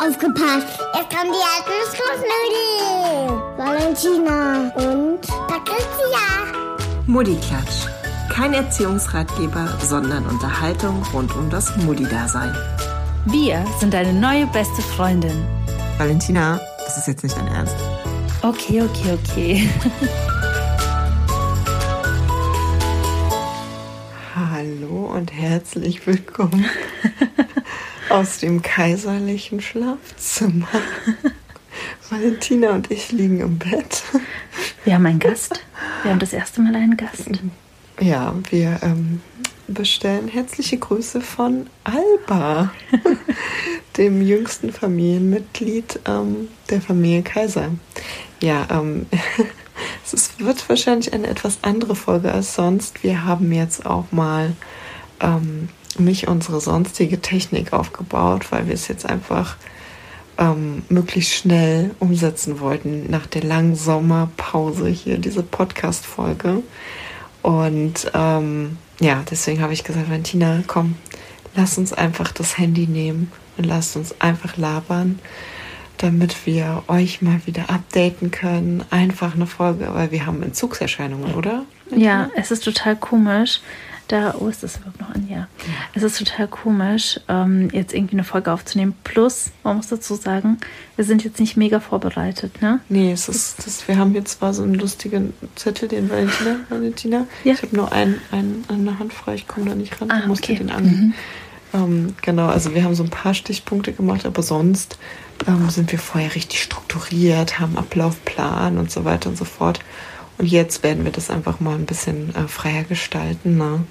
Aufgepasst! Jetzt kommen die Erdnussfnussnudel! Valentina und Patricia! Muddiklatsch. Kein Erziehungsratgeber, sondern Unterhaltung rund um das Muddi-Dasein. Wir sind deine neue beste Freundin. Valentina, das ist jetzt nicht dein Ernst. Okay, okay, okay. Hallo und herzlich willkommen aus dem kaiserlichen Schlafzimmer. Valentina und ich liegen im Bett. Wir haben einen Gast. Wir haben das erste Mal einen Gast. Ja, wir ähm, bestellen herzliche Grüße von Alba, dem jüngsten Familienmitglied ähm, der Familie Kaiser. Ja, ähm, es wird wahrscheinlich eine etwas andere Folge als sonst. Wir haben jetzt auch mal ähm, nicht unsere sonstige Technik aufgebaut, weil wir es jetzt einfach ähm, möglichst schnell umsetzen wollten nach der langen Sommerpause hier, diese Podcast-Folge. Und ähm, ja, deswegen habe ich gesagt, Valentina, komm, lass uns einfach das Handy nehmen und lasst uns einfach labern, damit wir euch mal wieder updaten können. Einfach eine Folge, weil wir haben Entzugserscheinungen, oder? Ja, es ist total komisch. Da, oh, ist das überhaupt noch an? Ja. Es ist total komisch, ähm, jetzt irgendwie eine Folge aufzunehmen. Plus, man muss dazu sagen, wir sind jetzt nicht mega vorbereitet, ne? Nee, es ist, das, wir haben hier zwar so einen lustigen Zettel, den Valentina. Valentina. Ja. Ich habe nur einen, einen an der Hand frei, ich komme da nicht ran. Ah, ich musste okay. den an. Ähm, genau, also wir haben so ein paar Stichpunkte gemacht, aber sonst ähm, sind wir vorher richtig strukturiert, haben Ablaufplan und so weiter und so fort. Und jetzt werden wir das einfach mal ein bisschen äh, freier gestalten. Ne?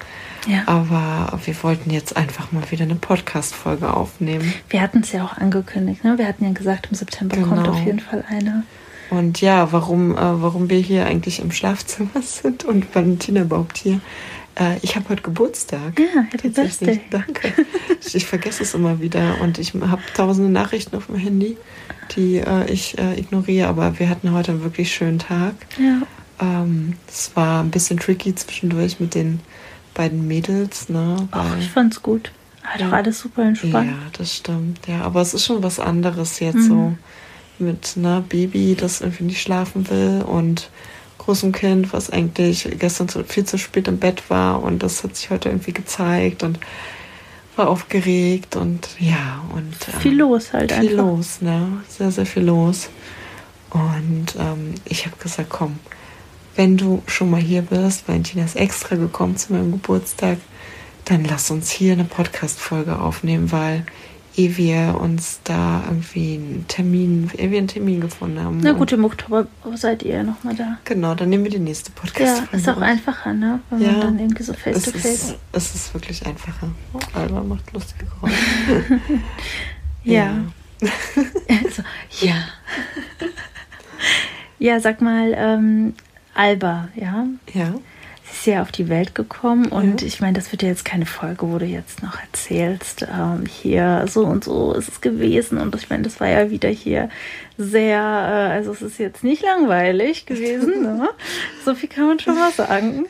Ja. Aber wir wollten jetzt einfach mal wieder eine Podcast-Folge aufnehmen. Wir hatten es ja auch angekündigt, ne? Wir hatten ja gesagt, im September kommt Genau. auf jeden Fall eine. Und ja, warum, äh, warum wir hier eigentlich im Schlafzimmer sind und Valentina überhaupt hier. Äh, ich habe heute Geburtstag. Ja, Happy Birthday. danke. Ich, ich vergesse es immer wieder und ich habe tausende Nachrichten auf dem Handy, die äh, ich äh, ignoriere, aber wir hatten heute einen wirklich schönen Tag. Ja. Ähm, Es war ein bisschen tricky zwischendurch mit den beiden Mädels, ne? Ach, ich fand's gut. Hat doch alles super entspannt. ja, das stimmt. Ja, aber es ist schon was anderes jetzt Mhm. so mit einer Baby, das irgendwie nicht schlafen will und großem Kind, was eigentlich gestern zu, viel zu spät im Bett war und das hat sich heute irgendwie gezeigt und war aufgeregt und ja und ähm, Viel los halt viel einfach. los, ne? Sehr, sehr viel los. Und ähm, ich habe gesagt, komm, wenn du schon mal hier bist, Valentina ist extra gekommen zu meinem Geburtstag, dann lass uns hier eine Podcast-Folge aufnehmen, weil ehe wir uns da irgendwie einen Termin, ehe wir einen Termin gefunden haben. Na gut, im Oktober seid ihr ja nochmal da. Genau, dann nehmen wir die nächste Ja, Podcast-Folge. ist auch einfacher, ne? Wenn Ja, man dann irgendwie so face es to ist, face. es ist wirklich einfacher. Oh, Alba macht lustige Geräusche. Ja. so, ja. ja, sag mal, ähm, Alba, ja. Ja. Sie ist ja auf die Welt gekommen und Ja. ich meine, das wird ja jetzt keine Folge, wo du jetzt noch erzählst, ähm, hier so und so ist es gewesen und ich meine, das war ja wieder hier sehr, äh, also es ist jetzt nicht langweilig gewesen, ne? so viel kann man schon mal sagen.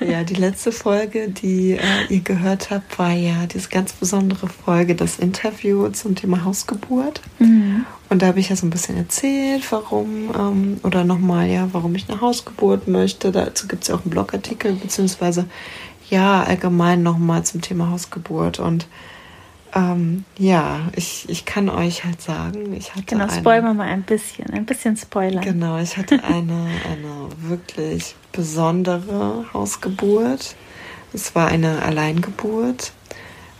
Ja, die letzte Folge, die äh, ihr gehört habt, war ja diese ganz besondere Folge, das Interview zum Thema Hausgeburt. Mhm. Und da habe ich ja so ein bisschen erzählt, warum, ähm, oder nochmal, ja, warum ich eine Hausgeburt möchte. Dazu gibt es ja auch einen Blogartikel, beziehungsweise ja, allgemein nochmal zum Thema Hausgeburt. Und ähm, ja, ich, ich kann euch halt sagen, ich hatte Genau, spoilern wir mal ein bisschen, ein bisschen spoilern. Genau, ich hatte eine, eine wirklich besondere Hausgeburt. Es war eine Alleingeburt.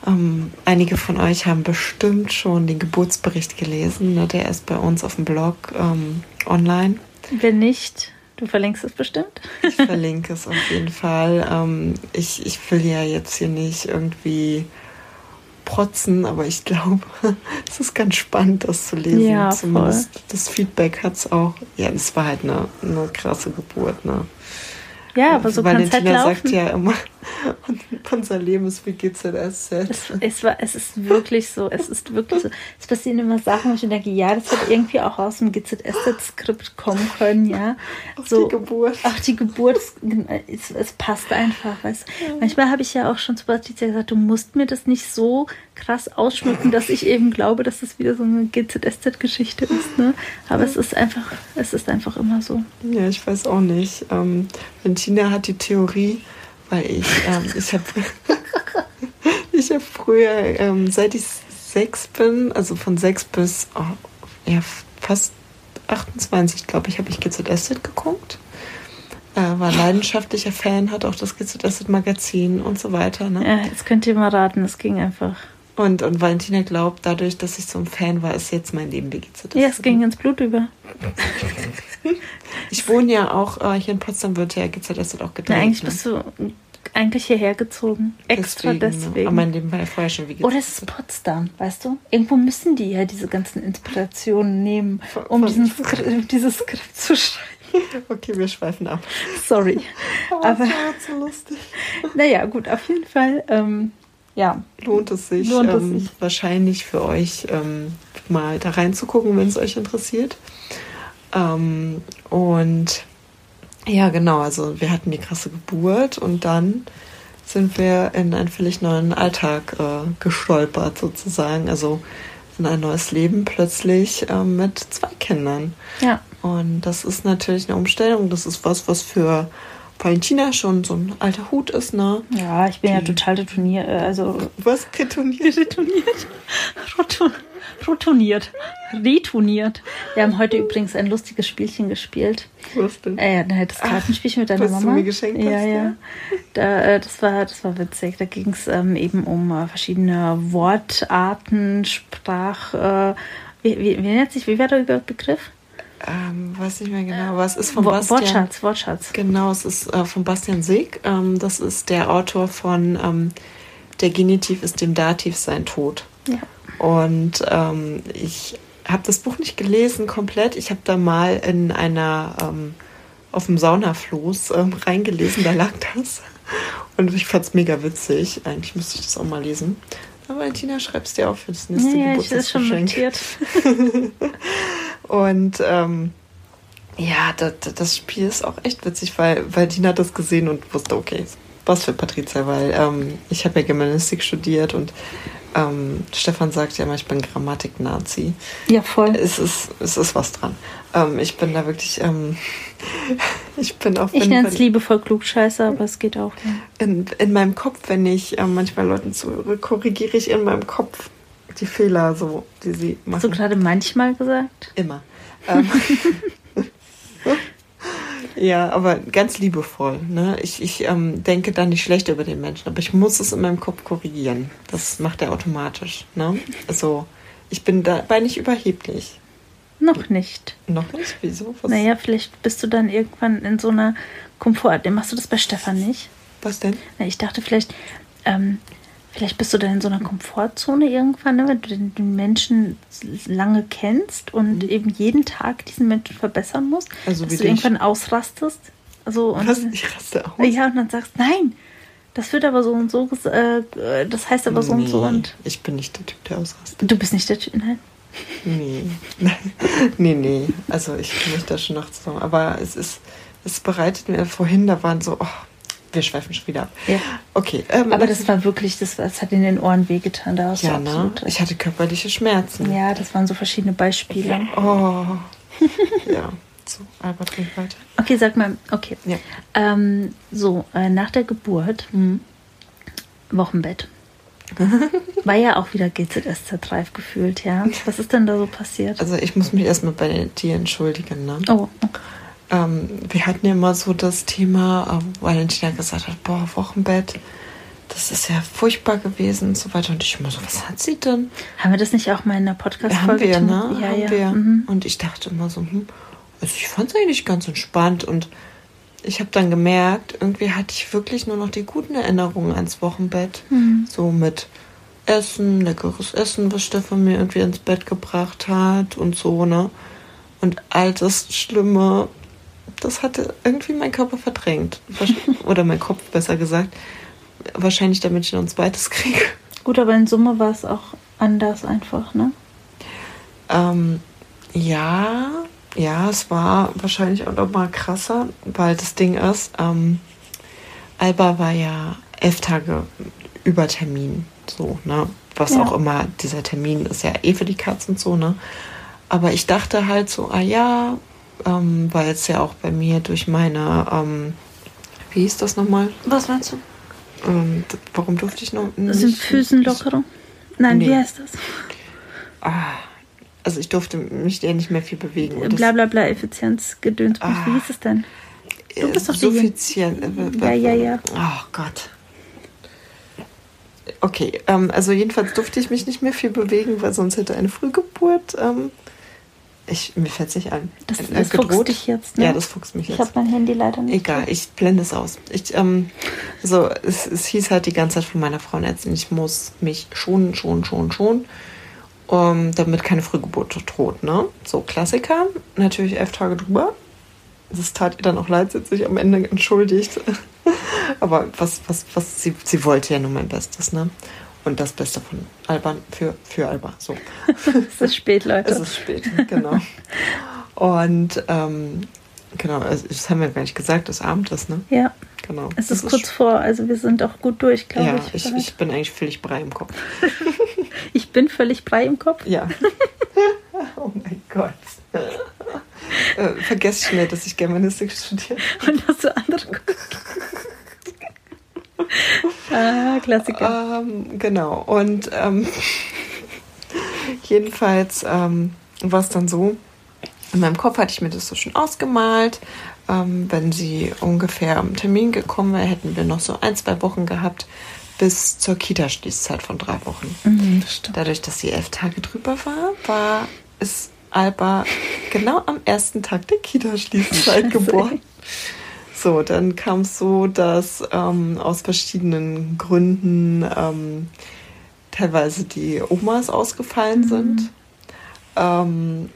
Ähm, einige von euch haben bestimmt schon den Geburtsbericht gelesen. Ne? Der ist bei uns auf dem Blog ähm, online. Wenn nicht, du verlinkst es bestimmt. Ich verlinke es auf jeden Fall. Ähm, ich, ich will ja jetzt hier nicht irgendwie protzen, aber ich glaube, es ist ganz spannend, das zu lesen. Ja, voll. Zumindest das Feedback hat es auch. Ja, es war halt eine, eine krasse Geburt. Ne? Ja, aber so kann es halt laufen. sagt ja immer, unser Leben ist wie GZSZ. Es, es, war, es ist wirklich so, es ist wirklich so. Es passieren immer Sachen, wo ich denke, ja, das hätte irgendwie auch aus dem GZSZ-Skript kommen können, ja. So, die Geburt. Auch die Geburt, es, es passt einfach. Weißt? du. Manchmal habe ich ja auch schon zu Patricia gesagt, du musst mir das nicht so krass ausschmücken, dass ich eben glaube, dass das wieder so eine GZSZ-Geschichte ist. Ne? Aber es ist einfach, es ist einfach immer so. Ja, ich weiß auch nicht. Ähm, Tina hat die Theorie, weil ich, ähm, ich habe ich hab früher, ähm, seit ich sechs bin, also von sechs bis oh, ja, fast 28, glaube ich, habe ich GZSZ geguckt. Äh, war leidenschaftlicher Fan, hat auch das GZSZ-Magazin und so weiter. Ne? Ja, jetzt könnt ihr mal raten, es ging einfach. Und, und Valentina glaubt, dadurch, dass ich so ein Fan war, ist jetzt mein Leben wie GZSZ. Ja, es ging ins Blut über. ich wohne ja auch äh, hier in Potsdam, wird ja GZSZ auch gedreht. Na, eigentlich ne? bist du eigentlich hierher gezogen. Extra deswegen. deswegen. Ne? Aber mein Leben war ja vorher schon wie GZSZ. Oder es ist Potsdam, weißt du? Irgendwo müssen die ja diese ganzen Inspirationen nehmen, um diesen Skript, dieses Skript zu schreiben. Okay, wir schweifen ab. Sorry. Aber Aber war so lustig. naja, gut, auf jeden Fall. Ähm, ja, lohnt es sich, Lohnt es ähm, sich. wahrscheinlich für euch ähm, mal da reinzugucken, wenn es euch interessiert. Ähm, und ja, genau, also wir hatten die krasse Geburt und dann sind wir in einen völlig neuen Alltag äh, gestolpert sozusagen, also in ein neues Leben plötzlich ähm, mit zwei Kindern. ja. Und das ist natürlich eine Umstellung, das ist was, was für Valentina schon so ein alter Hut ist, ne? Ja, ich bin ja Die- total detoniert, äh, also Was retoniert? Retoniert. Roto- Rotoniert. Retoniert. Wir haben heute übrigens ein lustiges Spielchen gespielt. Was denn? Äh, ja, das Kartenspielchen mit deiner was du Mama. mir geschenkt ja, hast, ja. ja. Da, äh, das, war, das war witzig. Da ging es ähm, eben um äh, verschiedene Wortarten, Sprach. Äh, wie, wie, wie nennt sich, wie war der Begriff? Ähm, weiß nicht mehr genau, aber es ist von Wo- Bastian. Wortschatz, Wortschatz. Genau, es ist äh, von Bastian Sieg. Ähm, das ist der Autor von ähm, Der Genitiv ist dem Dativ sein Tod. Ja. Und ähm, ich habe das Buch nicht gelesen komplett. Ich habe da mal in einer ähm, auf dem Saunafloß ähm, reingelesen, da lag das. Und ich fand es mega witzig. Eigentlich müsste ich das auch mal lesen. Aber Valentina, schreib's dir auf für das nächste Ja, ja, ich ist schon Geburtstagsgeschenk. notiert. Und ähm, ja, das, das Spiel ist auch echt witzig, weil, weil Dina hat das gesehen und wusste, okay, was für Patricia, weil ähm, ich habe ja Germanistik studiert und ähm, Stefan sagt ja immer, ich bin Grammatik-Nazi. Ja, voll. Es ist, es ist was dran. Ähm, ich bin da wirklich, ähm, ich bin auch Ich nenne es liebevoll Klugscheißer, aber es geht auch. Ja. in, in meinem Kopf, wenn ich ähm, manchmal Leuten zuhöre, korrigiere ich in meinem Kopf die Fehler, so, die sie machen. Hast du gerade manchmal gesagt? Immer. Ähm, ja, aber ganz liebevoll. Ne? Ich, ich ähm, denke da nicht schlecht über den Menschen, aber ich muss es in meinem Kopf korrigieren. Das macht er automatisch. Ne? Also, ich bin dabei nicht überheblich. Noch nicht. Noch nicht? Wieso? Was, Naja, vielleicht bist du dann irgendwann in so einer Komfort. Machst du das bei Stefan nicht? was denn? Na, ich dachte vielleicht, ähm, vielleicht bist du dann in so einer Komfortzone irgendwann, ne, wenn du den, den Menschen lange kennst und eben jeden Tag diesen Menschen verbessern musst, Mhm. Also dass wie du irgendwann ausrastest. Also und, Was? Ich raste aus. ja, und dann sagst, nein, das wird aber so und so, ges- äh, das heißt aber so und so Nee, und Ich bin nicht der Typ, der ausrastet. du bist nicht der Typ, nein. Nee. nee, nee. Also ich kann mich da schon noch zusammen. Aber es ist, es bereitet mir vorhin, da waren so, oh, wir schweifen schon wieder ab. Ja. Okay. Ähm, Aber das war wirklich, das, das hat in den Ohren wehgetan, da ja, ne? absolut. Ich hatte körperliche Schmerzen. Ja, das waren so verschiedene Beispiele. Oh. ja. So, Albert, red weiter. Okay, sag mal, okay. Ja. Ähm, so, äh, nach der Geburt, Wochenbett. War ja auch wieder GZSZ-reif gefühlt, ja. Was ist denn da so passiert? Also ich muss mich erstmal bei dir entschuldigen, ne? Oh, Ähm, wir hatten ja immer so das Thema, äh, Valentina gesagt hat, boah, Wochenbett, das ist ja furchtbar gewesen und so weiter. Und ich immer so, was hat sie denn? haben wir das nicht auch mal in der Ja, Podcast-Folge? haben wir, ne? Ja, haben ja. wir. Mhm. Und ich dachte immer so, hm, also ich fand es eigentlich ganz entspannt und ich habe dann gemerkt, irgendwie hatte ich wirklich nur noch die guten Erinnerungen ans Wochenbett. Mhm. So mit Essen, leckeres Essen, was Stefan mir irgendwie ins Bett gebracht hat und so, ne? Und all das Schlimme, das hatte irgendwie mein Körper verdrängt. Oder mein Kopf, besser gesagt. Wahrscheinlich, damit ich noch ein zweites kriege. Gut, aber in Summe war es auch anders einfach, ne? Ähm, ja, ja, es war wahrscheinlich auch noch mal krasser, weil das Ding ist, ähm, Alba war ja elf Tage über Termin, so, ne? was Ja. auch immer, dieser Termin ist ja eh für die Katzen und so, ne? Aber ich dachte halt so, ah ja, ähm, weil jetzt ja auch bei mir durch meine, ähm, wie hieß das nochmal? Was meinst du? Ähm, warum durfte ich noch Das sind Füßenlockerung? Nein, Nee. wie heißt das? Ah, also ich durfte mich ja nicht mehr viel bewegen. das- Bla bla bla, Effizienz, Gedöns. Ah. Wie hieß es denn? du bist doch suffizient. äh, Ja, ja, ja. Oh Gott. Okay, ähm, also jedenfalls durfte ich mich nicht mehr viel bewegen, weil sonst hätte eine Frühgeburt. Ähm, ich, mir fällt es nicht ein. Das, äh, das fuchst dich jetzt, ne? Ja, das fuchst mich Ich jetzt. habe mein Handy leider nicht. Egal, ich blende es aus. Ich, ähm, so, es, es hieß halt die ganze Zeit von meiner Frauenärztin, ich muss mich schonen, schonen, schonen, schonen, um, damit keine Frühgeburt droht. Ne? So, Klassiker, natürlich elf Tage drüber. Das tat ihr dann auch leid, sie hat sich am Ende entschuldigt. Aber was, was, was, sie, sie wollte ja nur mein Bestes, ne? Und das Beste von Alban für, für Alba. So. Es ist spät, Leute. Es ist spät, genau. Und ähm, genau, also das haben wir gar nicht gesagt, dass Abend ist, ne? ja, Genau. es Das ist kurz vor, also wir sind auch gut durch, glaube ja, ich. ich, ich bin eigentlich völlig brei im Kopf. Ich bin völlig frei im Kopf. Ja. oh mein Gott. äh, vergesst schnell, dass ich Germanistik studiere. Und dass du andere Ah, Klassiker. Ähm, genau. Und ähm, jedenfalls ähm, war es dann so, in meinem Kopf hatte ich mir das so schon ausgemalt. Ähm, wenn sie ungefähr am Termin gekommen wäre, hätten wir noch so ein, zwei Wochen gehabt bis zur Kita-Schließzeit von drei Wochen. Mhm, das. Dadurch, dass sie elf Tage drüber war, war ist Alba genau am ersten Tag der Kita-Schließzeit geboren. So, dann kam es so, dass ähm, aus verschiedenen Gründen ähm, teilweise die Omas ausgefallen sind. Ähm,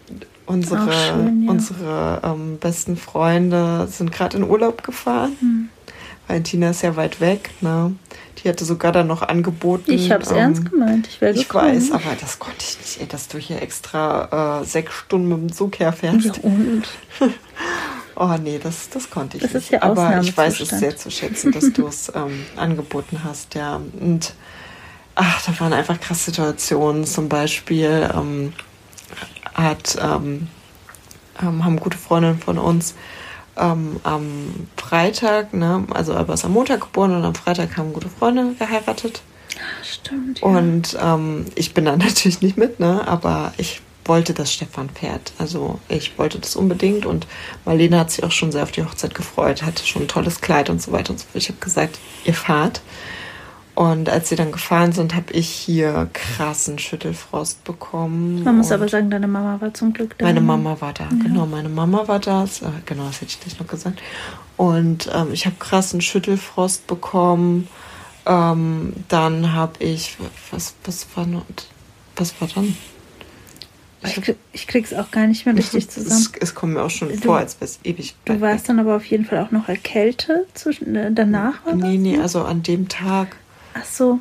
unsere Mhm. Schön, ja. unsere ähm, besten Freunde sind gerade in Urlaub gefahren. Mhm. Valentina ist ja weit weg. Ne? Die hatte sogar dann noch angeboten. Ich habe es ähm, ernst gemeint. Ich wäre ich gekommen. weiß, aber das konnte ich nicht, ey, dass du hier extra äh, sechs Stunden mit dem Zug herfährst. Ja, und? Oh nee, das, das konnte ich Das nicht. ist ja aber ich weiß es sehr zu schätzen, dass du es ähm, angeboten hast, ja. Und ach, da waren einfach krasse Situationen. Zum Beispiel ähm, hat, ähm, ähm, haben gute Freundinnen von uns ähm, am Freitag, ne, also Alba ist am Montag geboren und am Freitag haben gute Freunde geheiratet. Stimmt. Ja. Und ähm, ich bin da natürlich nicht mit, ne? aber ich wollte, dass Stefan fährt. Also ich wollte das unbedingt und Marlene hat sich auch schon sehr auf die Hochzeit gefreut, hatte schon ein tolles Kleid und so weiter und so fort. Ich habe gesagt, ihr fahrt. Und als sie dann gefahren sind, habe ich hier krassen Schüttelfrost bekommen. Man muss aber sagen, deine Mama war zum Glück da. meine Mama war da, genau, meine Mama war da, das, äh, genau, das hätte ich gleich noch gesagt. Und ähm, ich habe krassen Schüttelfrost bekommen. Ähm, dann habe ich, was, was war noch, was war dann? Ich, krieg, ich krieg's auch gar nicht mehr richtig zusammen. Es, es kommt mir auch schon Du- vor, als wäre es ewig. Du warst weg. dann aber auf jeden Fall auch noch erkältet zwischen, äh, danach? War Nee, nee, also an dem Tag. Ach so.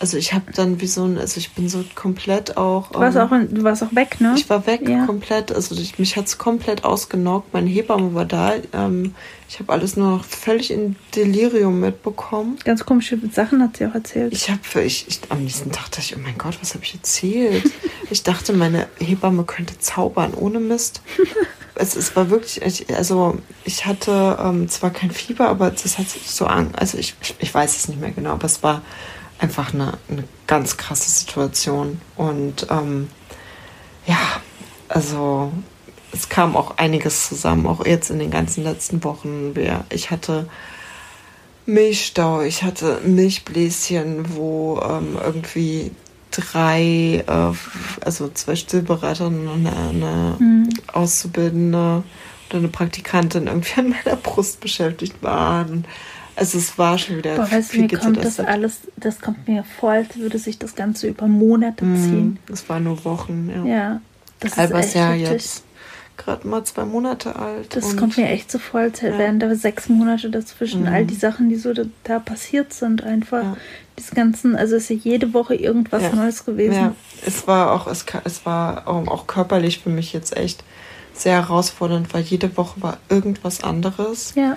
Also ich habe dann wie so ein, also ich bin so komplett auch. Du warst, ähm, auch, in, du warst auch weg, ne? Ich war weg Ja. komplett. Also ich, mich hat's komplett ausgenockt. Meine Hebamme war da. Ähm, ich habe alles nur noch völlig in Delirium mitbekommen. Ganz komische Sachen hat sie auch erzählt. Ich habe ich, ich, am nächsten Tag dachte ich, oh mein Gott, was habe ich erzählt? ich dachte, meine Hebamme könnte zaubern ohne Mist. es, es war wirklich, ich, also ich hatte ähm, zwar kein Fieber, aber das hat sich so an, also ich, ich, ich weiß es nicht mehr genau, aber es war einfach eine, eine ganz krasse Situation. Und ähm, ja, also es kam auch einiges zusammen, auch jetzt in den ganzen letzten Wochen. Ich hatte Milchstau, ich hatte Milchbläschen, wo ähm, irgendwie drei, äh, also zwei Stillberaterinnen und eine, eine Mhm. Auszubildende oder eine Praktikantin irgendwie an meiner Brust beschäftigt waren. Also es war schon wieder Boah, weißt viel mir kommt das getestet. alles, das kommt mir vor, als würde sich das Ganze über Monate ziehen. Mhm, Das war nur Wochen, ja. Ja, das Alba ist echt ja jetzt gerade mal zwei Monate alt. Das kommt mir echt so vor, als Ja. wären da sechs Monate dazwischen. Mhm. All die Sachen, die so da, da passiert sind, einfach. Ja. Das ganzen, also es ist ja jede Woche irgendwas Ja. Neues gewesen. Ja, es war auch, es, es war auch körperlich für mich jetzt echt sehr herausfordernd, weil jede Woche war irgendwas anderes. Ja,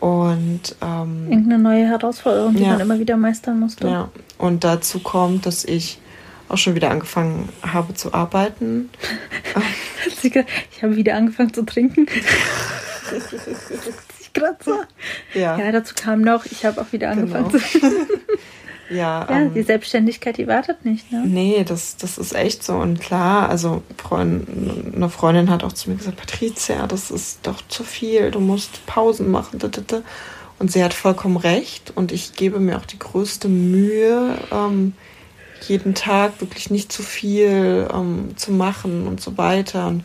Und ähm, irgendeine neue Herausforderung, die Ja. man immer wieder meistern musste. ja, und dazu kommt, dass ich auch schon wieder angefangen habe zu arbeiten. ich habe wieder angefangen zu trinken. ich gerade so. Ja. ja, dazu kam noch, ich habe auch wieder angefangen genau. zu trinken. Ja, ja ähm, die Selbstständigkeit, die wartet nicht, ne? Nee, das, das ist echt so. Und klar, also Freund, eine Freundin hat auch zu mir gesagt, Patricia, das ist doch zu viel, du musst Pausen machen. Und sie hat vollkommen recht. Und ich gebe mir auch die größte Mühe, ähm, jeden Tag wirklich nicht zu viel ähm, zu machen und so weiter. Und,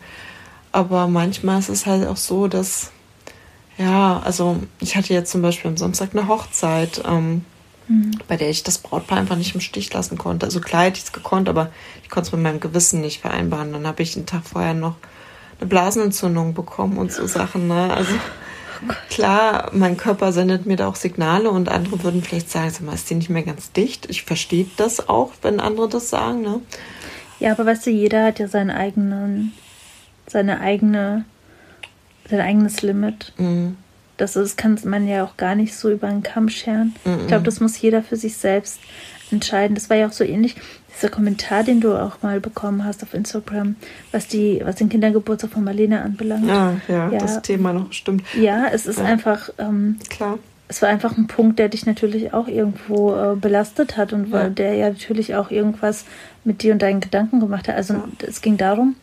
aber manchmal ist es halt auch so, dass, ja, also ich hatte jetzt zum Beispiel am Samstag eine Hochzeit, ähm, mhm. bei der ich das Brautpaar einfach nicht im Stich lassen konnte. Also klar hätte ich es gekonnt, aber ich konnte es mit meinem Gewissen nicht vereinbaren. Dann habe ich den Tag vorher noch eine Blasenentzündung bekommen und so Sachen. Ne? Also Klar, mein Körper sendet mir da auch Signale und andere würden vielleicht sagen, sag mal, ist die nicht mehr ganz dicht? Ich verstehe das auch, wenn andere das sagen, ne? Ja, aber weißt du, jeder hat ja seinen eigenen, seine eigene, sein eigenes Limit. Mhm. Das ist, kann man ja auch gar nicht so über einen Kamm scheren. Mhm. Ich glaube, das muss jeder für sich selbst entscheiden. Das war ja auch so ähnlich dieser Kommentar, den du auch mal bekommen hast auf Instagram, was die, was den Kindergeburtstag von Marlene anbelangt. Ah, ja, ja, das Thema noch stimmt. Ja, es ist ja. einfach. Ähm, Klar. Es war einfach ein Punkt, der dich natürlich auch irgendwo äh, belastet hat und ja. der ja natürlich auch irgendwas mit dir und deinen Gedanken gemacht hat. Also es ging darum,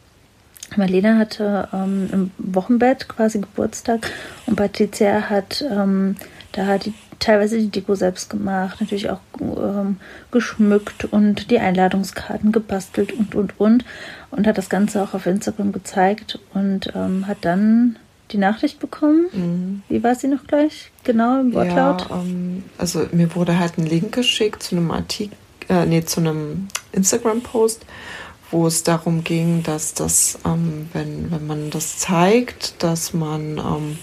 Marlene hatte ähm, im Wochenbett quasi Geburtstag und Patricia hat ähm, da die teilweise die Deko selbst gemacht, natürlich auch ähm, geschmückt und die Einladungskarten gebastelt und und und und hat das Ganze auch auf Instagram gezeigt und ähm, hat dann die Nachricht bekommen. Mhm. Wie war sie noch gleich? Genau im Wortlaut? Ja, ähm, also mir wurde halt ein Link geschickt zu einem Artikel, äh, nee, zu einem Instagram-Post, wo es darum ging, dass das, ähm, wenn, wenn man das zeigt, dass man ähm,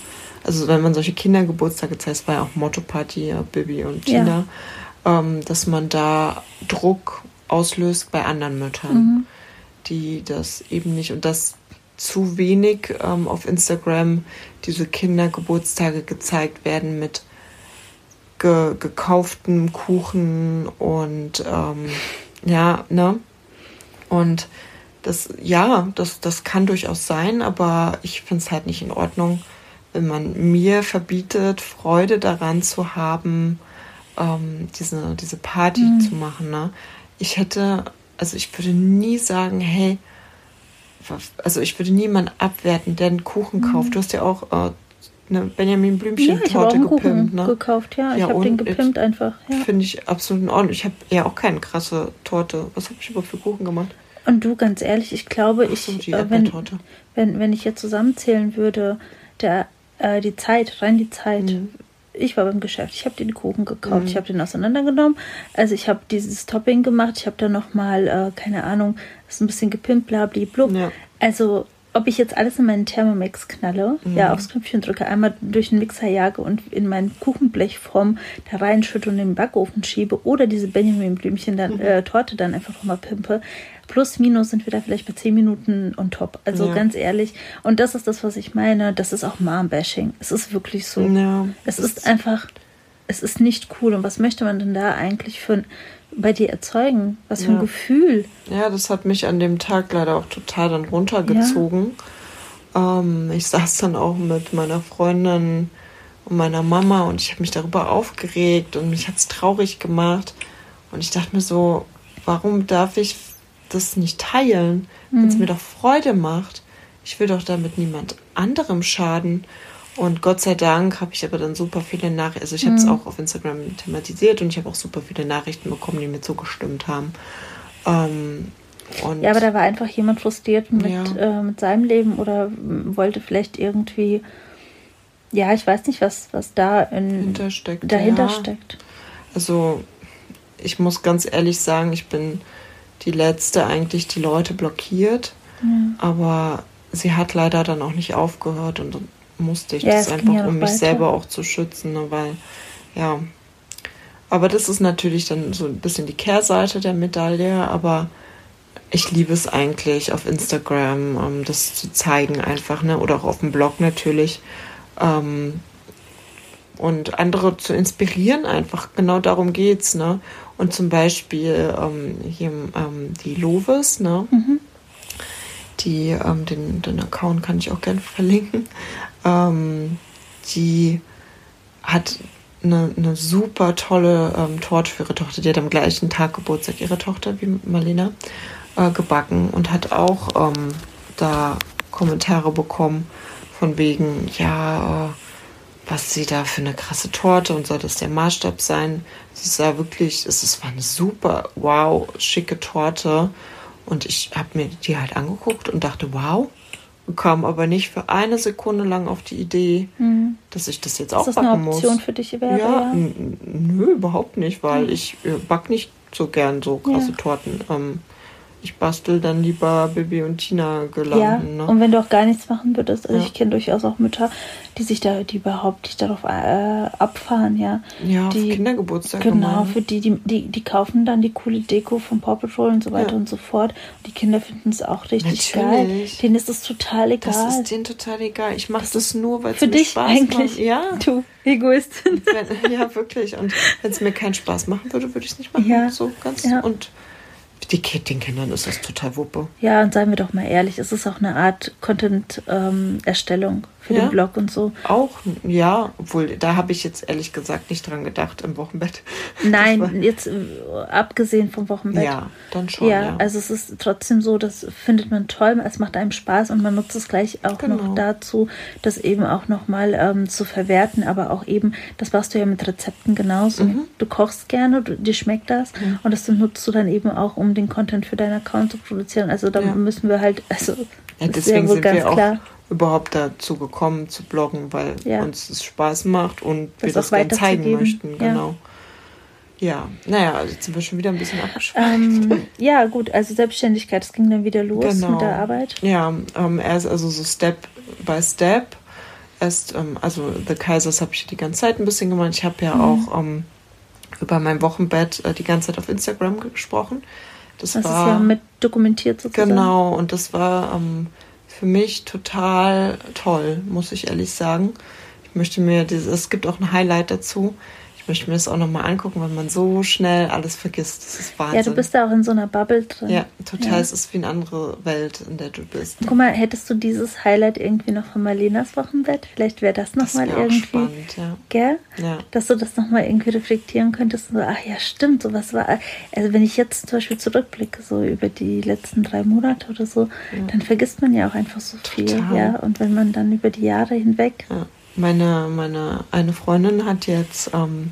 also wenn man solche Kindergeburtstage zeigt, es war ja auch Motto-Party, ja, Bibi und Tina, ja. ähm, dass man da Druck auslöst bei anderen Müttern, mhm. die das eben nicht und dass zu wenig ähm, auf Instagram diese Kindergeburtstage gezeigt werden mit ge gekauftem Kuchen und ähm, ja, ne? Und das, ja, das, das kann durchaus sein, aber ich finde es halt nicht in Ordnung, wenn man mir verbietet, Freude daran zu haben, ähm, diese, diese Party mhm. zu machen. Ne? Ich hätte, also ich würde nie sagen, hey, also ich würde niemanden abwerten, der einen Kuchen mhm. kauft. Du hast ja auch äh, eine Benjamin Blümchen-Torte ja, gepimpt, ne? gekauft, ja. ja ich habe den gepimpt einfach. Ja. Finde ich absolut in Ordnung. Ich habe ja auch keine krasse Torte. Was habe ich überhaupt für Kuchen gemacht? Und du, ganz ehrlich, ich glaube, ich, so, äh, wenn, wenn, wenn ich jetzt zusammenzählen würde, der äh, die Zeit, rein die Zeit. Mhm. Ich war beim Geschäft, ich habe den Kuchen gekauft, mhm. ich habe den auseinandergenommen. Also ich habe dieses Topping gemacht, ich habe da nochmal, äh, keine Ahnung, ist ein bisschen gepimpt, bla, bla, ja. Also ob ich jetzt alles in meinen Thermomix knalle, mhm. ja, aufs Knöpfchen drücke, einmal durch den Mixer jage und in meinen Kuchenblechform da reinschütte und in den Backofen schiebe oder diese Benjamin-Blümchen dann, mhm. äh, Torte dann einfach nochmal pimpe, plus minus sind wir da vielleicht bei 10 Minuten on top. Also ja. ganz ehrlich. Und das ist das, was ich meine. Das ist auch Mom-Bashing. Es ist wirklich so. Ja, es ist einfach, es ist nicht cool. Und was möchte man denn da eigentlich für bei dir erzeugen? Was für ja. ein Gefühl? Ja, das hat mich an dem Tag leider auch total dann runtergezogen. Ja. Ähm, ich saß dann auch mit meiner Freundin und meiner Mama und ich habe mich darüber aufgeregt und mich hat es traurig gemacht. Und ich dachte mir so, warum darf ich das nicht teilen, wenn es mhm. mir doch Freude macht. Ich will doch damit niemand anderem schaden. Und Gott sei Dank habe ich aber dann super viele Nachrichten, also ich habe es mhm. auch auf Instagram thematisiert und ich habe auch super viele Nachrichten bekommen, die mir zugestimmt haben. Ähm, ja, aber da war einfach jemand frustriert mit, ja. äh, mit seinem Leben oder wollte vielleicht irgendwie, ja, ich weiß nicht, was, was da in, dahinter ja. steckt. Also ich muss ganz ehrlich sagen, ich bin die letzte eigentlich die Leute blockiert. Ja. Aber sie hat leider dann auch nicht aufgehört und musste ich ja, das einfach, ja um mich weiter. selber auch zu schützen, ne, weil, ja. Aber das ist natürlich dann so ein bisschen die Kehrseite der Medaille, aber ich liebe es eigentlich auf Instagram, um das zu zeigen einfach, ne, oder auch auf dem Blog natürlich. Ähm, und andere zu inspirieren einfach. Genau darum geht's, ne? Und zum Beispiel ähm, hier ähm, die Lovis, ne? Mhm. Die, ähm, den, den Account kann ich auch gerne verlinken. Ähm, die hat eine, eine super tolle ähm, Torte für ihre Tochter. Die hat am gleichen Tag Geburtstag ihrer Tochter wie Marlena äh, gebacken und hat auch ähm, da Kommentare bekommen von wegen, ja, äh, was sie da für eine krasse Torte und soll das der Maßstab sein. Sie sah wirklich, es war eine super, wow, schicke Torte. Und ich habe mir die halt angeguckt und dachte, wow, kam aber nicht für eine Sekunde lang auf die Idee, Mhm. dass ich das jetzt auch Ist das eine backen Option muss. für dich wäre? ja, nö, überhaupt nicht, weil ich äh, back nicht so gern so krasse Ja. Torten. Ähm, ich bastel dann lieber Bibi und Tina Ja, gelanden. ne? und wenn du auch gar nichts machen würdest, also Ja. ich kenne durchaus auch Mütter, die sich da, die überhaupt nicht darauf äh, abfahren, ja. ja, die- Kindergeburtstag. Genau, ne? für die, die, die, die kaufen dann die coole Deko vom Paw Patrol und so weiter Ja. und so fort. Und die Kinder finden es auch richtig Natürlich. geil. Denen ist es total egal. Das ist denen total egal. Ich mache das nur, weil es Für mir dich Spaß eigentlich. macht. Ja, Du Egoistin. wenn, ja, wirklich. Und wenn es mir keinen Spaß machen würde, würde ich es nicht machen. Ja. So ganz. Ja. Und die, Ki- den Kindern ist das total wuppe. Ja, und seien wir doch mal ehrlich, es ist auch eine Art Content-Erstellung für Ja. den Blog und so. Auch, ja, obwohl, da habe ich jetzt ehrlich gesagt nicht dran gedacht im Wochenbett. Nein, jetzt äh, abgesehen vom Wochenbett. Ja, dann schon. Ja, Ja, also es ist trotzdem so, das findet man toll, es macht einem Spaß und man nutzt es gleich auch Genau. noch dazu, das eben auch nochmal ähm, zu verwerten, aber auch eben, das machst du ja mit Rezepten genauso. Mhm. Du kochst gerne, du, dir schmeckt das und das nutzt du dann eben auch, um den Content für deinen Account zu produzieren. Also da Ja. müssen wir halt, also ja, das deswegen ja sind wir auch klar. überhaupt dazu gekommen zu bloggen, weil Ja. uns es Spaß macht und wir Das das auch gerne zeigen möchten. Ja. Genau. Ja, naja, also jetzt sind wir schon wieder ein bisschen abgeschweift. Ähm, ja, gut, also Selbstständigkeit, es ging dann wieder los Genau. mit der Arbeit. Ja, ähm, erst also so Step by Step. Erst, ähm, also The Kaisers habe ich die ganze Zeit ein bisschen gemacht. Ich habe ja Mhm. auch ähm, über mein Wochenbett äh, die ganze Zeit auf Instagram gesprochen. Das, Das ist war ja mit dokumentiert sozusagen. genau und das war ähm, für mich total toll, muss ich ehrlich sagen. Ich möchte mir dieses, es gibt auch ein Highlight dazu. Ich möchte mir das auch nochmal angucken, weil man so schnell alles vergisst. Das ist Wahnsinn. Ja, du bist da auch in so einer Bubble drin. ja, total. Ja. Es ist wie eine andere Welt, in der du bist. Guck mal, hättest du dieses Highlight irgendwie noch von Marlenas Wochenbett? Vielleicht wäre das Das nochmal auch irgendwie, spannend, ja. gell? Ja. Dass du das nochmal irgendwie reflektieren könntest und so, ach ja, stimmt, sowas war. Also wenn ich jetzt zum Beispiel zurückblicke, so über die letzten drei Monate oder so, dann vergisst man ja auch einfach so viel, Total. ja. Und wenn man dann über die Jahre hinweg. Ja. Meine, meine eine Freundin hat jetzt ähm,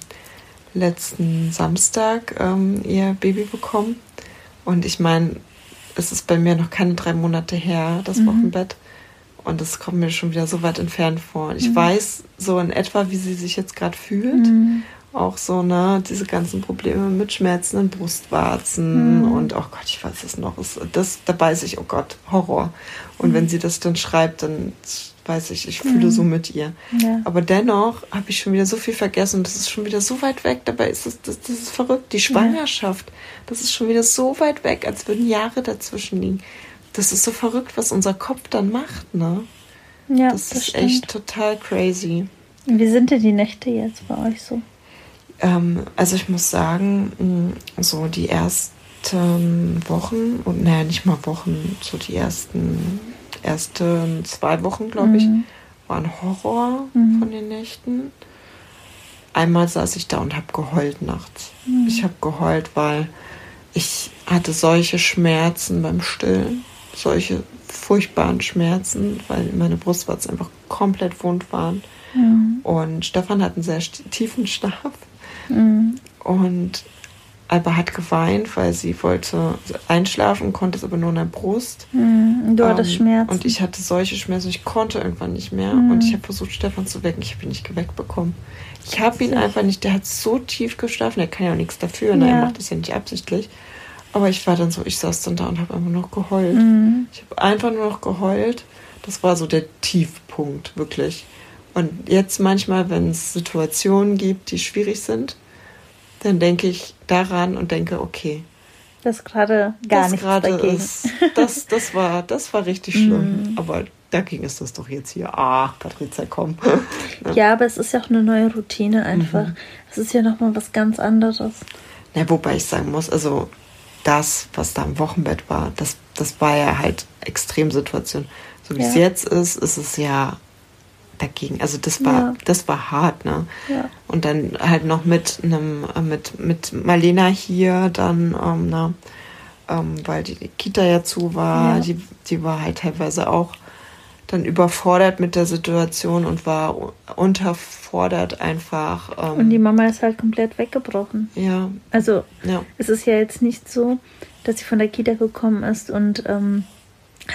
letzten Samstag ähm, ihr Baby bekommen. Und ich meine, es ist bei mir noch keine drei Monate her, das Mhm. Wochenbett. Und es kommt mir schon wieder so weit entfernt vor. Und ich Mhm. weiß so in etwa, wie sie sich jetzt gerade fühlt. Mhm. Auch so, ne, diese ganzen Probleme mit schmerzenden Brustwarzen Mhm. und, oh Gott, ich weiß es noch. Das, da weiß ich, oh Gott, Horror. Und Mhm. wenn sie das dann schreibt, dann weiß ich, ich fühle so mit ihr. Ja. Aber dennoch habe ich schon wieder so viel vergessen und das ist schon wieder so weit weg. Dabei ist es, das, das ist verrückt. Die Schwangerschaft, das ist schon wieder so weit weg, als würden Jahre dazwischen liegen. Das ist so verrückt, was unser Kopf dann macht, ne? Ja, Das, das, ist stimmt. echt total crazy. Wie sind denn die Nächte jetzt bei euch so? Ähm, also ich muss sagen, mh, so die ersten Wochen, und naja, nicht mal Wochen, so die ersten, ersten zwei Wochen, glaube ich, Mhm. waren Horror Mhm. von den Nächten. Einmal saß ich da und habe geheult nachts. Mhm. Ich habe geheult, weil ich hatte solche Schmerzen beim Stillen, solche furchtbaren Schmerzen, weil meine Brustwarzen einfach komplett wund waren. Und Stefan hat einen sehr tiefen Schlaf. Mhm. Und Alba hat geweint, weil sie wollte einschlafen, konnte es aber nur in der Brust. Mhm. Du hattest Ähm, Schmerzen. Und ich hatte solche Schmerzen, ich konnte irgendwann nicht mehr. Mhm. Und ich habe versucht, Stefan zu wecken. Ich habe ihn nicht geweckt bekommen. Ich habe ihn einfach nicht, der hat so tief geschlafen, der kann ja auch nichts dafür. Ne? Ja. Er macht das ja nicht absichtlich. Aber ich war dann so, ich saß dann da und habe einfach nur noch geheult. Mhm. Ich habe einfach nur noch geheult. Das war so der Tiefpunkt, wirklich. Und jetzt manchmal, wenn es Situationen gibt, die schwierig sind, dann denke ich daran und denke, okay, Das gerade gar das nichts gerade dagegen. ist, das, das war, das war richtig schlimm. Aber dagegen ist das doch jetzt hier. Ach, Patricia, komm. Ja, aber es ist ja auch eine neue Routine einfach. Mhm. Es ist ja nochmal was ganz anderes. Na, wobei ich sagen muss, also das, was da im Wochenbett war, das, das war ja halt Extremsituation. So wie Ja. es jetzt ist, ist es ja dagegen. Also das war, Ja. das war hart, ne? Ja. Und dann halt noch mit einem, äh, mit, mit Marlena hier, dann, ähm, na, ähm, weil die Kita ja zu war, Ja. die, die war halt teilweise auch dann überfordert mit der Situation und war unterfordert einfach. Ähm, Und die Mama ist halt komplett weggebrochen. ja, Also ja, es ist ja jetzt nicht so, dass sie von der Kita gekommen ist und ähm,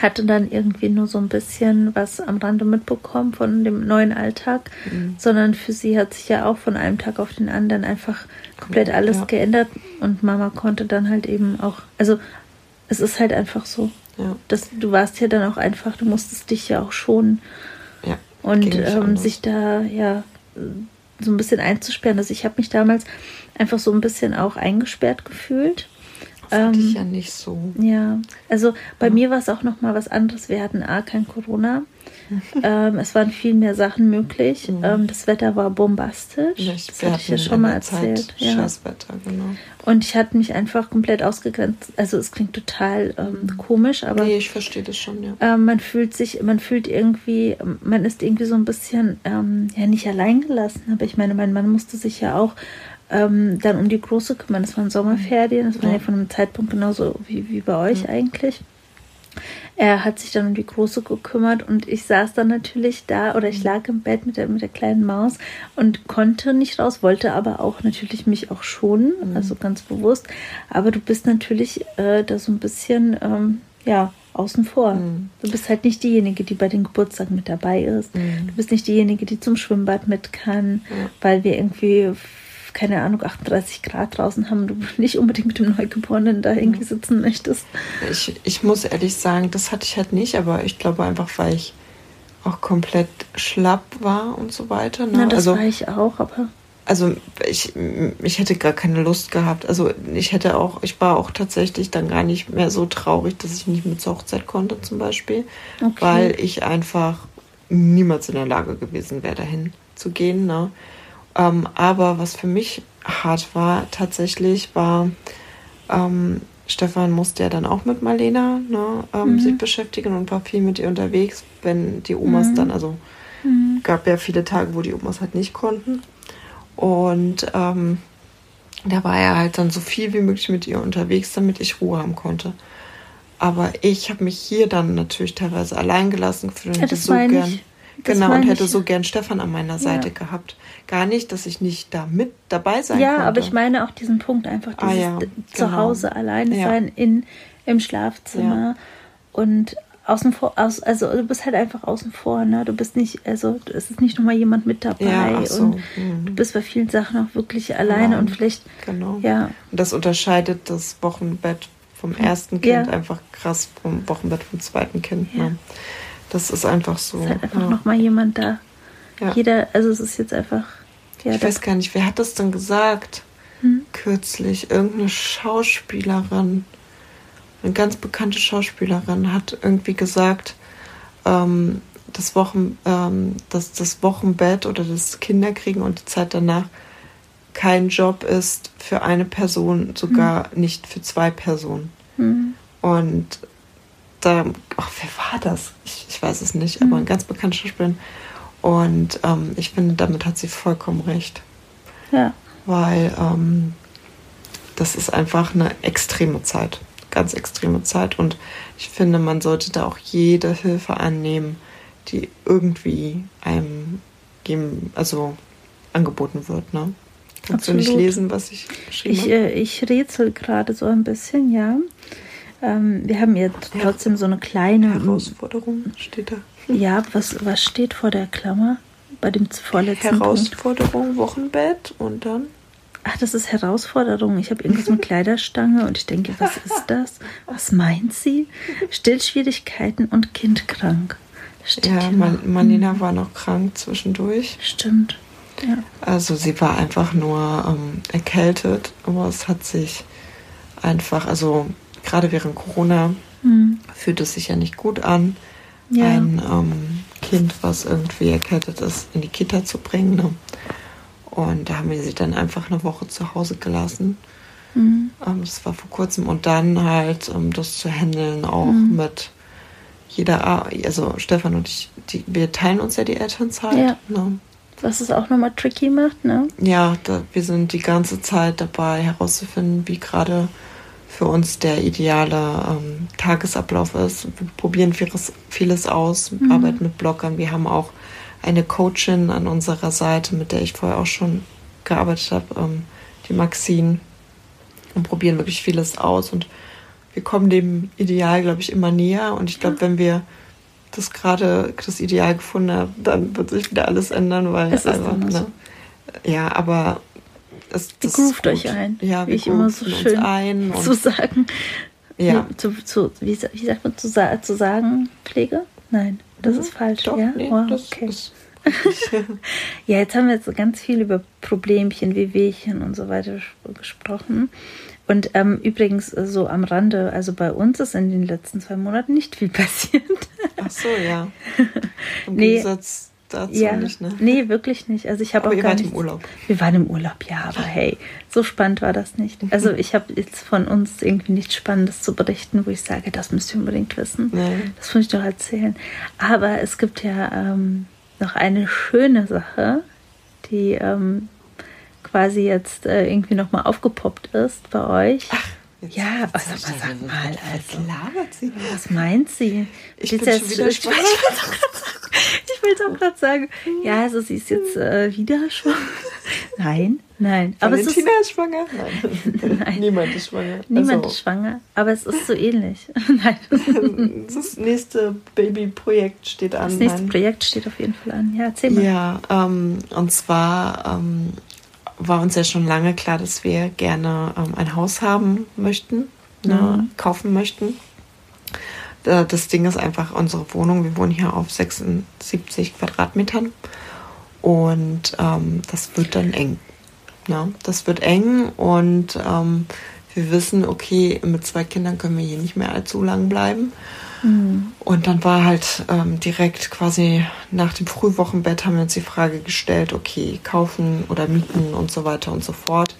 hatte dann irgendwie nur so ein bisschen was am Rande mitbekommen von dem neuen Alltag, Mhm. sondern für sie hat sich ja auch von einem Tag auf den anderen einfach komplett alles Ja. geändert und Mama konnte dann halt eben auch, also es ist halt einfach so. ja, Das, du warst ja dann auch einfach, du musstest dich ja auch schonen ja. und ähm, sich da ja so ein bisschen einzusperren. Also ich habe mich damals einfach so ein bisschen auch eingesperrt gefühlt. Das ich ähm, ja nicht so. Ja, also bei mir war es auch noch mal was anderes. Wir hatten A kein Corona. ähm, es waren viel mehr Sachen möglich. Mhm. Ähm, das Wetter war bombastisch. Vielleicht, das wir hatte ich ja schon mal erzählt. Zeit Ja. Scheißwetter, genau. Und ich hatte mich einfach komplett ausgegrenzt. Also es klingt total ähm, komisch, aber nee, ich verstehe das schon, ja. ähm, man fühlt sich, man fühlt irgendwie, man ist irgendwie so ein bisschen, ähm, ja nicht allein gelassen, aber ich meine, mein Mann musste sich ja auch ähm, dann um die Große kümmern. Das waren Sommerferien, das war Ja. von einem Zeitpunkt genauso wie, wie bei euch eigentlich. Er hat sich dann um die Große gekümmert und ich saß dann natürlich da oder ich lag im Bett mit der, mit der kleinen Maus und konnte nicht raus, wollte aber auch natürlich mich auch schonen, also ganz bewusst. Aber du bist natürlich äh, da so ein bisschen, ähm, ja, außen vor. Mhm. Du bist halt nicht diejenige, die bei den Geburtstagen mit dabei ist. Mhm. Du bist nicht diejenige, die zum Schwimmbad mit kann, weil wir irgendwie, keine Ahnung, 38 Grad draußen haben du nicht unbedingt mit dem Neugeborenen da irgendwie sitzen möchtest. Ich, ich muss ehrlich sagen, das hatte ich halt nicht, aber ich glaube einfach, weil ich auch komplett schlapp war und so weiter. Ne? Na, das also, war ich auch, aber also ich, ich hätte gar keine Lust gehabt. Also ich hätte auch, ich war auch tatsächlich dann gar nicht mehr so traurig, dass ich nicht mit zur Hochzeit konnte zum Beispiel, Okay. weil ich einfach niemals in der Lage gewesen wäre, dahin zu gehen. Ne? Ähm, aber was für mich hart war tatsächlich, war, ähm, Stefan musste ja dann auch mit Marlena ne, ähm, Mhm. sich beschäftigen und war viel mit ihr unterwegs, wenn die Omas Mhm. dann, also Mhm. gab ja viele Tage, wo die Omas halt nicht konnten. Und ähm, da war er halt dann so viel wie möglich mit ihr unterwegs, damit ich Ruhe haben konnte. Aber ich habe mich hier dann natürlich teilweise allein gelassen gefühlt und Ja, das meine gern, ich. Das genau, und hätte ich. so gern Stefan an meiner Seite gehabt. Gar nicht, dass ich nicht da mit dabei sein ja, konnte. aber ich meine auch diesen Punkt einfach, Ah, dieses ja, d- zu genau. Hause alleine Ja. sein in, im Schlafzimmer und außen vor, aus, also du bist halt einfach außen vor, ne? Du bist nicht, also es ist nicht nochmal jemand mit dabei Ja, so. und Mhm. du bist bei vielen Sachen auch wirklich alleine Allein. und vielleicht, Genau. ja, Und das unterscheidet das Wochenbett vom ersten Ja. Kind einfach krass vom Wochenbett vom zweiten Kind. Ja. Ne? Das ist einfach so. ist halt einfach ja. nochmal jemand da. Ja. Jeder, also es ist jetzt einfach, ja, Ich weiß gar nicht, wer hat das denn gesagt? Hm? Kürzlich. Irgendeine Schauspielerin, eine ganz bekannte Schauspielerin hat irgendwie gesagt, ähm, das, Wochen, ähm, dass das Wochenbett oder das Kinderkriegen und die Zeit danach kein Job ist für eine Person, sogar nicht für zwei Personen. hm, Und da, ach, wer war das? Ich, ich weiß es nicht, aber ein ganz bekannter Schauspielerin. Und ähm, ich finde, damit hat sie vollkommen recht ja, weil ähm, das ist einfach eine extreme Zeit, ganz extreme Zeit. Und ich finde, man sollte da auch jede Hilfe annehmen, die irgendwie einem geben, also angeboten wird. Ne? Kannst du nicht Absolut. lesen, was ich geschrieben Ich, habe? äh, ich rätsel gerade so ein bisschen, ja. Ähm, wir haben jetzt Ja. trotzdem so eine kleine. Herausforderung steht da. Ja, was, was steht vor der Klammer? Bei dem vorletzten Punkt. Herausforderung, Wochenbett und dann Ach, das ist Herausforderung. Ich habe irgendwas mit Kleiderstange und ich denke, was ist das? Was meint sie? Stillschwierigkeiten und kindkrank. Steht ja, Mar noch. Marlena war noch krank zwischendurch. Stimmt. Ja. Also sie war einfach nur ähm, erkältet, aber es hat sich einfach, also gerade während Corona Hm. fühlt es sich ja nicht gut an, Ja. ein ähm, Kind, was irgendwie erkältet ist, in die Kita zu bringen. Ne? Und da haben wir sie dann einfach eine Woche zu Hause gelassen. Mhm. Ähm, das war vor kurzem. Und dann halt ähm, das zu handeln auch mhm. mit jeder, also Stefan und ich, die, wir teilen uns ja die Elternzeit. Ja. Ne? Was es auch nochmal tricky macht, ne? Ja, da, wir sind die ganze Zeit dabei herauszufinden, wie gerade für uns der ideale ähm, Tagesablauf ist. Wir probieren vieles, vieles aus, mhm. arbeiten mit Bloggern. Wir haben auch eine Coachin an unserer Seite, mit der ich vorher auch schon gearbeitet habe, ähm, die Maxine, und probieren wirklich vieles aus. Und wir kommen dem Ideal, glaube ich, immer näher. Und ich glaube, ja. wenn wir das gerade das Ideal gefunden haben, dann wird sich wieder alles ändern, weil es ist einfach, ne, so. ja, aber es, das groovt euch ein. Ja, wie ich immer so schön ein zu sagen. Ja. Zu, zu, wie, wie sagt man zu, zu sagen Pflege? Nein, das mhm. ist falsch. Doch, ja, nee, oh, okay. ja, jetzt haben wir jetzt ganz viel über Problemchen, Wehwehchen und so weiter gesprochen. Und ähm, übrigens äh, so am Rande, also bei uns ist in den letzten zwei Monaten nicht viel passiert. Ach so, ja. Im nee, Gegensatz dazu ja, nicht, ne? Nee, wirklich nicht. Also ich habe auch ihr gar wart im Urlaub. Wir waren im Urlaub, ja, aber hey, so spannend war das nicht. Mhm. Also ich habe jetzt von uns irgendwie nichts Spannendes zu berichten, wo ich sage, das müsst ihr unbedingt wissen. Nee. Das muss ich doch erzählen. Aber es gibt ja ähm, noch eine schöne Sache, die ähm, quasi jetzt äh, irgendwie nochmal aufgepoppt ist bei euch. Ach. Jetzt ja, also was sag mal, also, was labert sie? Was meint sie? Ich bin jetzt schon wieder schwanger. Ich will es auch gerade sagen. Ja, also sie ist jetzt äh, wieder schwanger. Nein, nein. Aber Valentina ist, ist, schwanger? Nein. nein. Niemand ist schwanger. Niemand also. ist schwanger, aber es ist so ähnlich. nein. Das nächste Babyprojekt steht an. Das nächste nein. Projekt steht auf jeden Fall an. Ja, erzähl mal. Ja, ähm, und zwar ähm, war uns ja schon lange klar, dass wir gerne ähm, ein Haus haben möchten, ne, mhm. kaufen möchten. Das Ding ist einfach unsere Wohnung. Wir wohnen hier auf 76 Quadratmetern und ähm, das wird dann eng. Ne? Das wird eng und ähm, wir wissen, okay, mit zwei Kindern können wir hier nicht mehr allzu lang bleiben. Mhm. Und dann war halt ähm, direkt quasi nach dem Frühwochenbett haben wir uns die Frage gestellt, okay, kaufen oder mieten und so weiter und so fort.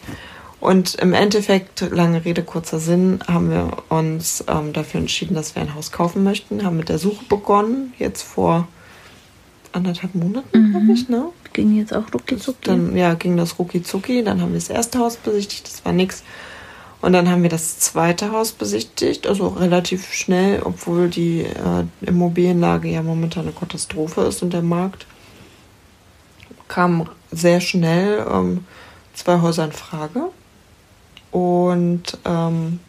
Und im Endeffekt, lange Rede, kurzer Sinn, haben wir uns ähm, dafür entschieden, dass wir ein Haus kaufen möchten, haben mit der Suche begonnen, jetzt vor anderthalb Monaten, mhm. glaube ich, ne? Ging jetzt auch rucki zucki. Dann, ja, ging das rucki zucki. Dann haben wir das erste Haus besichtigt, das war nix. Und dann haben wir das zweite Haus besichtigt, also relativ schnell, obwohl die äh, Immobilienlage ja momentan eine Katastrophe ist und der Markt kam sehr schnell ähm, zwei Häuser in Frage. Und ähm,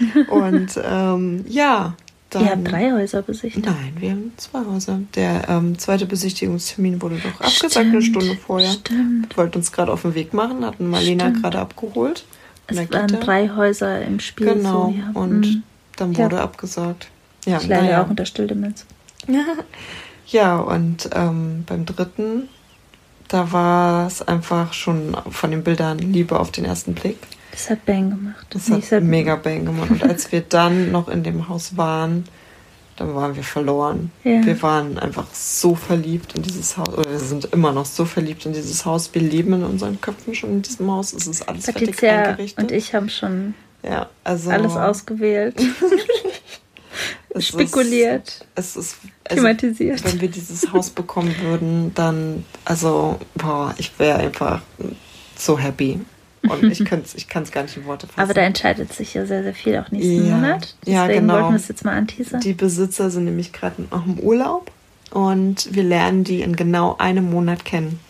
und ähm, ja, dann, Ihr habt drei Häuser besichtigt? Nein, wir haben zwei Häuser. Der ähm, zweite Besichtigungstermin wurde doch abgesagt Stimmt. eine Stunde vorher. Stimmt. Wir wollten uns gerade auf den Weg machen, hatten Marlena gerade abgeholt. Es waren drei Häuser im Spiel. Genau, so, und mhm. dann wurde ja. abgesagt. Ja, ich leide ja. auch unter Stilldemenz. ja, und ähm, beim dritten, da war es einfach schon von den Bildern Liebe auf den ersten Blick. Das hat Bang gemacht. Das, das hat mega Bang gemacht. Und als wir dann noch in dem Haus waren, dann waren wir verloren. Ja. Wir waren einfach so verliebt in dieses Haus, oder wir sind immer noch so verliebt in dieses Haus. Wir leben in unseren Köpfen schon in diesem Haus. Es ist alles Patricia fertig eingerichtet. und ich haben schon ja, also alles ausgewählt. es spekuliert. Ist, es ist also, thematisiert. Wenn wir dieses Haus bekommen würden, dann, also, boah, ich wäre einfach so happy. Und ich, ich kann es gar nicht in Worte fassen. Aber da entscheidet sich ja sehr, sehr viel auch nächsten ja, Monat. Deswegen ja, genau. wollten wir es jetzt mal anteasern. Die Besitzer sind nämlich gerade auch im Urlaub und wir lernen die in genau einem Monat kennen.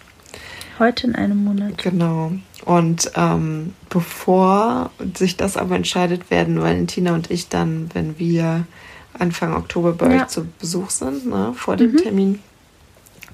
Heute in einem Monat. Genau. Und ähm, bevor sich das aber entscheidet, werden Valentina und ich dann, wenn wir Anfang Oktober bei ja. euch zu Besuch sind, ne, vor dem mhm. Termin,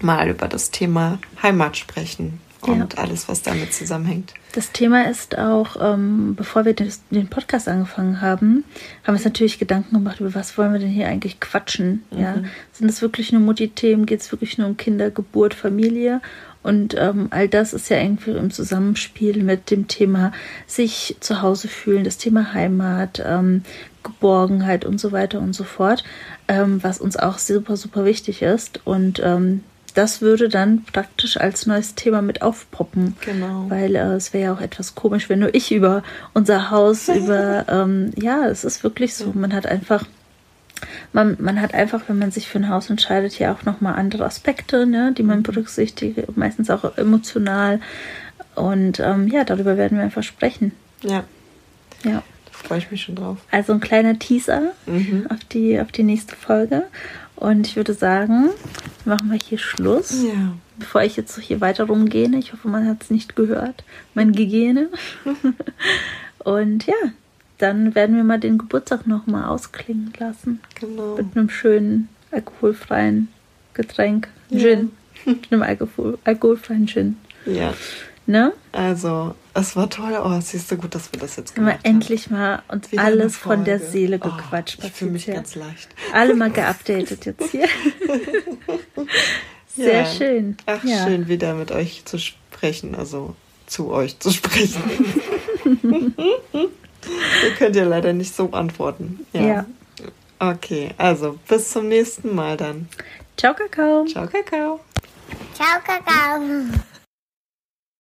mal über das Thema Heimat sprechen und ja. alles, was damit zusammenhängt. Das Thema ist auch, ähm, bevor wir den, den, Podcast angefangen haben, haben wir uns natürlich Gedanken gemacht, über was wollen wir denn hier eigentlich quatschen. Mhm. Ja? Sind es wirklich nur Mutti-Themen? Geht es wirklich nur um Kinder, Geburt, Familie? Und ähm, all das ist ja irgendwie im Zusammenspiel mit dem Thema sich zu Hause fühlen, das Thema Heimat, ähm, Geborgenheit und so weiter und so fort, ähm, was uns auch super, super wichtig ist. Und ähm, das würde dann praktisch als neues Thema mit aufpoppen. Genau. Weil äh, es wäre ja auch etwas komisch, wenn nur ich über unser Haus, über, ähm, ja, es ist wirklich so. Man hat einfach, man, man hat einfach, wenn man sich für ein Haus entscheidet, ja auch nochmal andere Aspekte, ne, die man berücksichtigt, meistens auch emotional. Und ähm, ja, darüber werden wir einfach sprechen. Ja, Ja. da freue ich mich schon drauf. Also ein kleiner Teaser Mhm. auf, die, auf die nächste Folge. Und ich würde sagen, machen wir hier Schluss. Ja. Bevor ich jetzt so hier weiter rumgehe, ich hoffe, man hat es nicht gehört, mein Gegene. Und ja, dann werden wir mal den Geburtstag nochmal ausklingen lassen. Genau. Mit einem schönen alkoholfreien Getränk. Ja. Gin. Mit einem alkohol alkoholfreien Gin. Ja. Ne? Also, es war toll. Oh, siehst du gut, dass wir das jetzt Haben wir gemacht haben. endlich mal uns Wieder alles von der. Seele Oh, gequatscht. ich fühle mich ganz leicht. Alle mal geupdatet jetzt hier. Sehr Ja. schön. Ach, ja. schön wieder mit euch zu sprechen, also zu euch zu sprechen. Ihr könnt ja leider nicht so antworten. Ja. Okay, also bis zum nächsten Mal dann. Ciao, Kakao. Ciao, Kakao. Ciao, Kakao.